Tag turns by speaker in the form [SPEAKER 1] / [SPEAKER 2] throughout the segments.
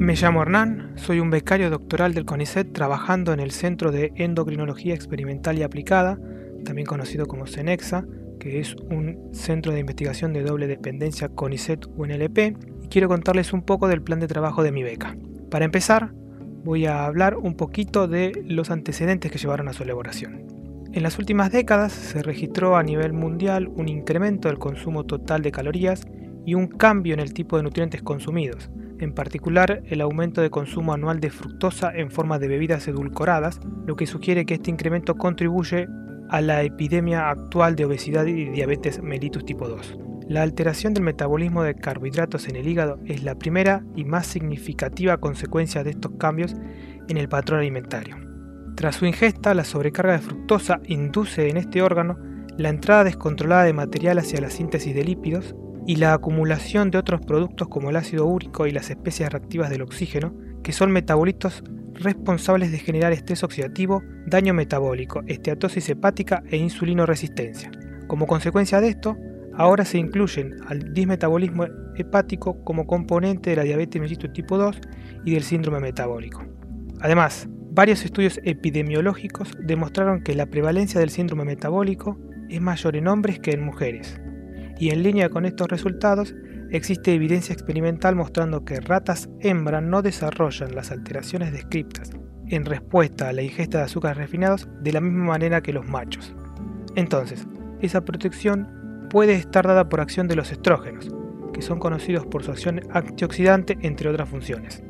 [SPEAKER 1] Me llamo Hernán, soy un becario doctoral del CONICET trabajando en el Centro de Endocrinología Experimental y Aplicada, también conocido como CENEXA, que es un centro de investigación de doble dependencia CONICET-UNLP, y quiero contarles un poco del plan de trabajo de mi beca. Para empezar, voy a hablar un poquito de los antecedentes que llevaron a su elaboración. En las últimas décadas se registró a nivel mundial un incremento del consumo total de calorías y un cambio en el tipo de nutrientes consumidos, en particular el aumento de consumo anual de fructosa en forma de bebidas edulcoradas, lo que sugiere que este incremento contribuye a la epidemia actual de obesidad y diabetes mellitus tipo 2. La alteración del metabolismo de carbohidratos en el hígado es la primera y más significativa consecuencia de estos cambios en el patrón alimentario. Tras su ingesta, la sobrecarga de fructosa induce en este órgano la entrada descontrolada de material hacia la síntesis de lípidos, y la acumulación de otros productos como el ácido úrico y las especies reactivas del oxígeno, que son metabolitos responsables de generar estrés oxidativo, daño metabólico, esteatosis hepática e insulinoresistencia. Como consecuencia de esto, ahora se incluyen al dismetabolismo hepático como componente de la diabetes mellitus tipo 2 y del síndrome metabólico. Además, varios estudios epidemiológicos demostraron que la prevalencia del síndrome metabólico es mayor en hombres que en mujeres, y en línea con estos resultados, existe evidencia experimental mostrando que ratas hembra no desarrollan las alteraciones descritas en respuesta a la ingesta de azúcares refinados de la misma manera que los machos. Entonces, esa protección puede estar dada por acción de los estrógenos, que son conocidos por su acción antioxidante entre otras funciones.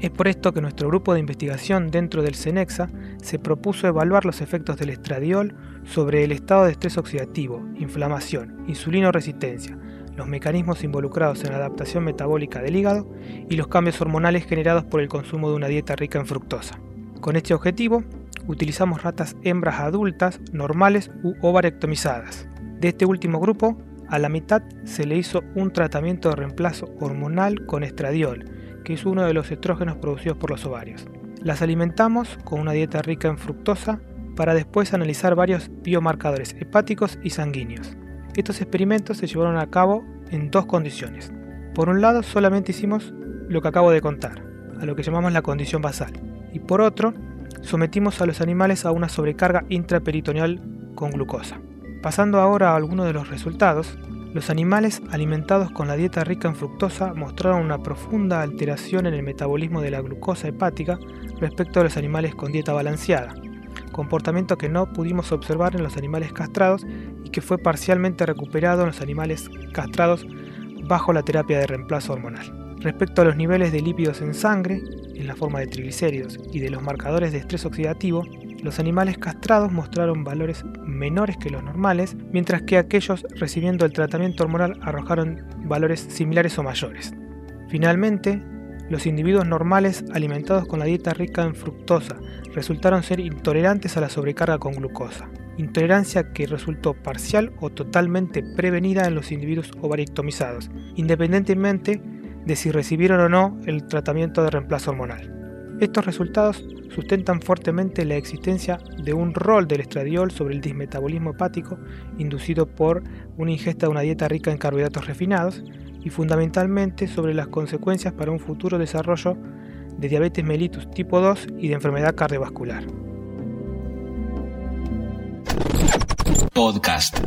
[SPEAKER 1] Es por esto que nuestro grupo de investigación dentro del CENEXA se propuso evaluar los efectos del estradiol sobre el estado de estrés oxidativo, inflamación, insulinoresistencia, los mecanismos involucrados en la adaptación metabólica del hígado y los cambios hormonales generados por el consumo de una dieta rica en fructosa. Con este objetivo, utilizamos ratas hembras adultas, normales u ovarectomizadas. De este último grupo, a la mitad se le hizo un tratamiento de reemplazo hormonal con estradiol, que es uno de los estrógenos producidos por los ovarios. Las alimentamos con una dieta rica en fructosa para después analizar varios biomarcadores hepáticos y sanguíneos. Estos experimentos se llevaron a cabo en dos condiciones. Por un lado, solamente hicimos lo que acabo de contar, a lo que llamamos la condición basal, y por otro, sometimos a los animales a una sobrecarga intraperitoneal con glucosa. Pasando ahora a algunos de los resultados, los animales alimentados con la dieta rica en fructosa mostraron una profunda alteración en el metabolismo de la glucosa hepática respecto a los animales con dieta balanceada, comportamiento que no pudimos observar en los animales castrados y que fue parcialmente recuperado en los animales castrados bajo la terapia de reemplazo hormonal. Respecto a los niveles de lípidos en sangre, en la forma de triglicéridos y de los marcadores de estrés oxidativo, los animales castrados mostraron valores menores que los normales, mientras que aquellos recibiendo el tratamiento hormonal arrojaron valores similares o mayores. Finalmente, los individuos normales alimentados con la dieta rica en fructosa resultaron ser intolerantes a la sobrecarga con glucosa, intolerancia que resultó parcial o totalmente prevenida en los individuos ovarictomizados, independientemente de si recibieron o no el tratamiento de reemplazo hormonal. Estos resultados sustentan fuertemente la existencia de un rol del estradiol sobre el dismetabolismo hepático inducido por una ingesta de una dieta rica en carbohidratos refinados y fundamentalmente sobre las consecuencias para un futuro desarrollo de diabetes mellitus tipo 2 y de enfermedad cardiovascular.
[SPEAKER 2] Podcast.